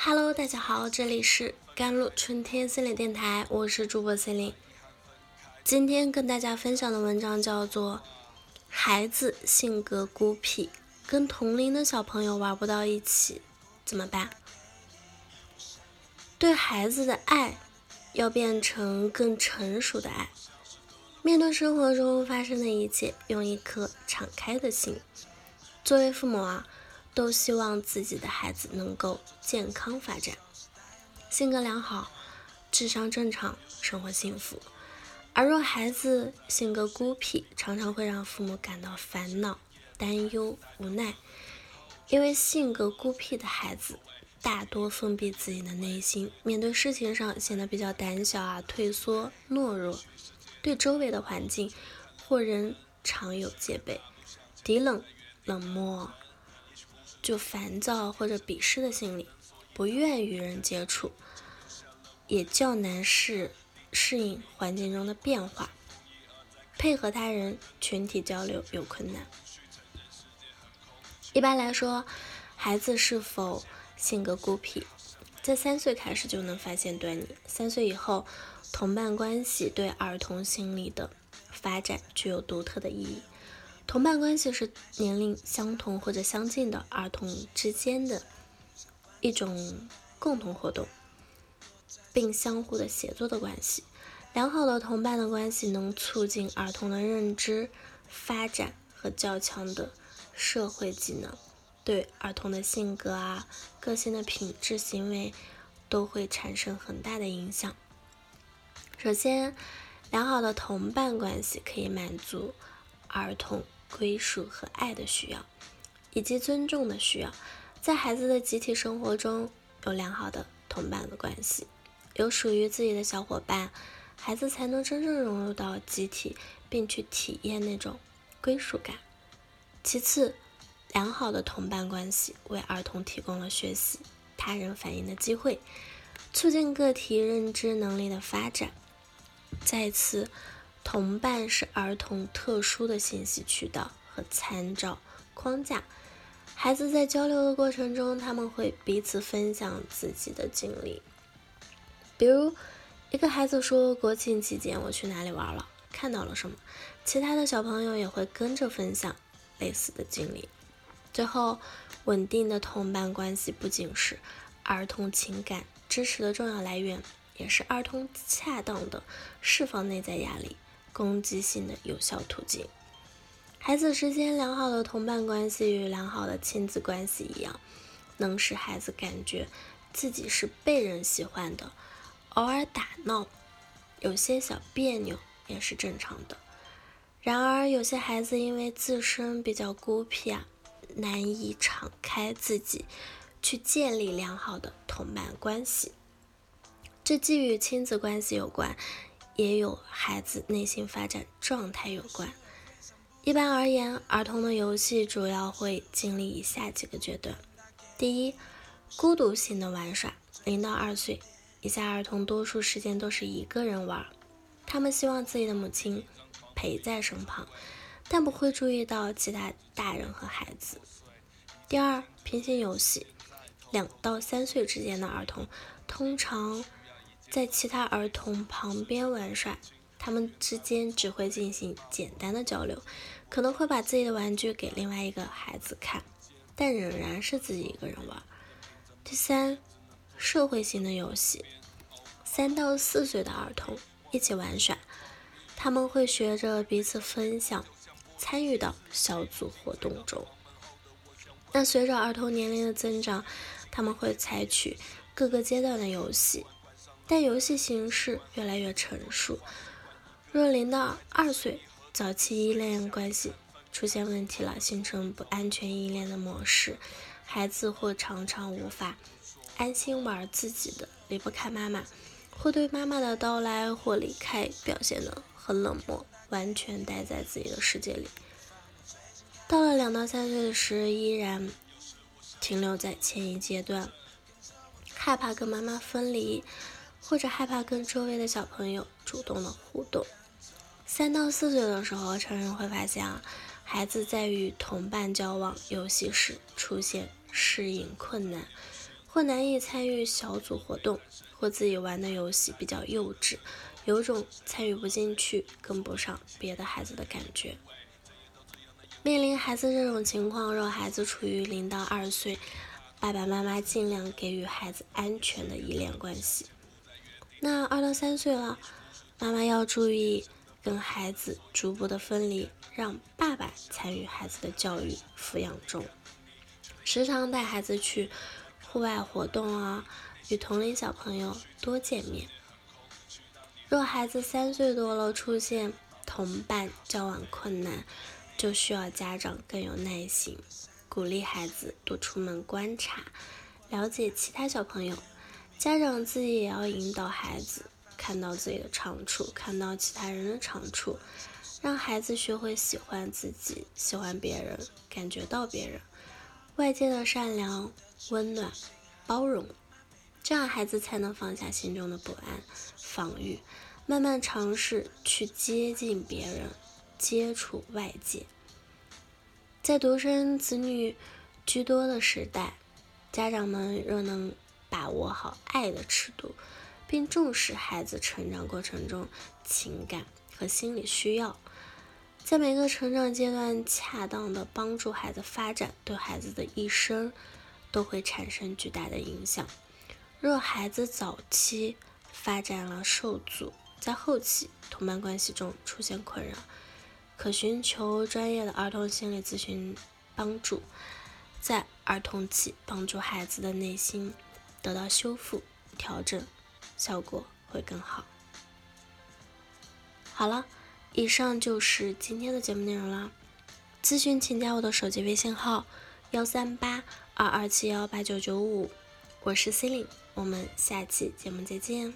Hello，大家好，这里是甘露春天心理电台，我是主播心灵。今天跟大家分享的文章叫做《孩子性格孤僻，跟同龄的小朋友玩不到一起，怎么办？》对孩子的爱要变成更成熟的爱，面对生活中发生的一切，用一颗敞开的心。作为父母啊。都希望自己的孩子能够健康发展，性格良好，智商正常，生活幸福。而若孩子性格孤僻，常常会让父母感到烦恼、担忧、无奈。因为性格孤僻的孩子大多封闭自己的内心，面对事情上显得比较胆小啊、退缩、懦弱，对周围的环境或人常有戒备、低冷、冷漠。就烦躁或者鄙视的心理，不愿与人接触，也较难适适应环境中的变化，配合他人群体交流有困难。一般来说，孩子是否性格孤僻，在三岁开始就能发现端倪。三岁以后，同伴关系对儿童心理的发展具有独特的意义。同伴关系是年龄相同或者相近的儿童之间的一种共同活动，并相互的协作的关系。良好的同伴的关系能促进儿童的认知发展和较强的社会技能，对儿童的性格啊、个性的品质、行为都会产生很大的影响。首先，良好的同伴关系可以满足儿童。归属和爱的需要，以及尊重的需要，在孩子的集体生活中有良好的同伴的关系，有属于自己的小伙伴，孩子才能真正融入到集体，并去体验那种归属感。其次，良好的同伴关系为儿童提供了学习他人反应的机会，促进个体认知能力的发展。再次。同伴是儿童特殊的信息渠道和参照框架。孩子在交流的过程中，他们会彼此分享自己的经历。比如，一个孩子说：“国庆期间我去哪里玩了，看到了什么。”其他的小朋友也会跟着分享类似的经历。最后，稳定的同伴关系不仅是儿童情感支持的重要来源，也是儿童恰当的释放内在压力。攻击性的有效途径。孩子之间良好的同伴关系与良好的亲子关系一样，能使孩子感觉自己是被人喜欢的。偶尔打闹，有些小别扭也是正常的。然而，有些孩子因为自身比较孤僻啊，难以敞开自己去建立良好的同伴关系。这既与亲子关系有关。也有孩子内心发展状态有关。一般而言，儿童的游戏主要会经历以下几个阶段：第一，孤独性的玩耍。零到二岁以下儿童多数时间都是一个人玩，他们希望自己的母亲陪在身旁，但不会注意到其他大人和孩子。第二，平行游戏。两到三岁之间的儿童通常。在其他儿童旁边玩耍，他们之间只会进行简单的交流，可能会把自己的玩具给另外一个孩子看，但仍然是自己一个人玩。第三，社会性的游戏，三到四岁的儿童一起玩耍，他们会学着彼此分享，参与到小组活动中。那随着儿童年龄的增长，他们会采取各个阶段的游戏。但游戏形式越来越成熟。若零到二岁早期依恋关系出现问题了，形成不安全依恋的模式，孩子或常常无法安心玩自己的，离不开妈妈，或对妈妈的到来或离开表现得很冷漠，完全待在自己的世界里。到了两到三岁时，依然停留在前一阶段，害怕跟妈妈分离。或者害怕跟周围的小朋友主动的互动。三到四岁的时候，成人会发现啊，孩子在与同伴交往、游戏时出现适应困难，或难以参与小组活动，或自己玩的游戏比较幼稚，有种参与不进去、跟不上别的孩子的感觉。面临孩子这种情况，若孩子处于零到二岁，爸爸妈妈尽量给予孩子安全的依恋关系。那二到三岁了，妈妈要注意跟孩子逐步的分离，让爸爸参与孩子的教育抚养中，时常带孩子去户外活动啊，与同龄小朋友多见面。若孩子三岁多了，出现同伴交往困难，就需要家长更有耐心，鼓励孩子多出门观察，了解其他小朋友。家长自己也要引导孩子看到自己的长处，看到其他人的长处，让孩子学会喜欢自己，喜欢别人，感觉到别人外界的善良、温暖、包容，这样孩子才能放下心中的不安、防御，慢慢尝试去接近别人，接触外界。在独生子女居多的时代，家长们若能。把握好爱的尺度，并重视孩子成长过程中情感和心理需要，在每个成长阶段恰当的帮助孩子发展，对孩子的一生都会产生巨大的影响。若孩子早期发展了受阻，在后期同伴关系中出现困扰，可寻求专业的儿童心理咨询帮助，在儿童期帮助孩子的内心。得到修复、调整，效果会更好。好了，以上就是今天的节目内容了。咨询请加我的手机微信号：幺三八二二七幺八九九五，我是 C e l i n e 我们下期节目再见。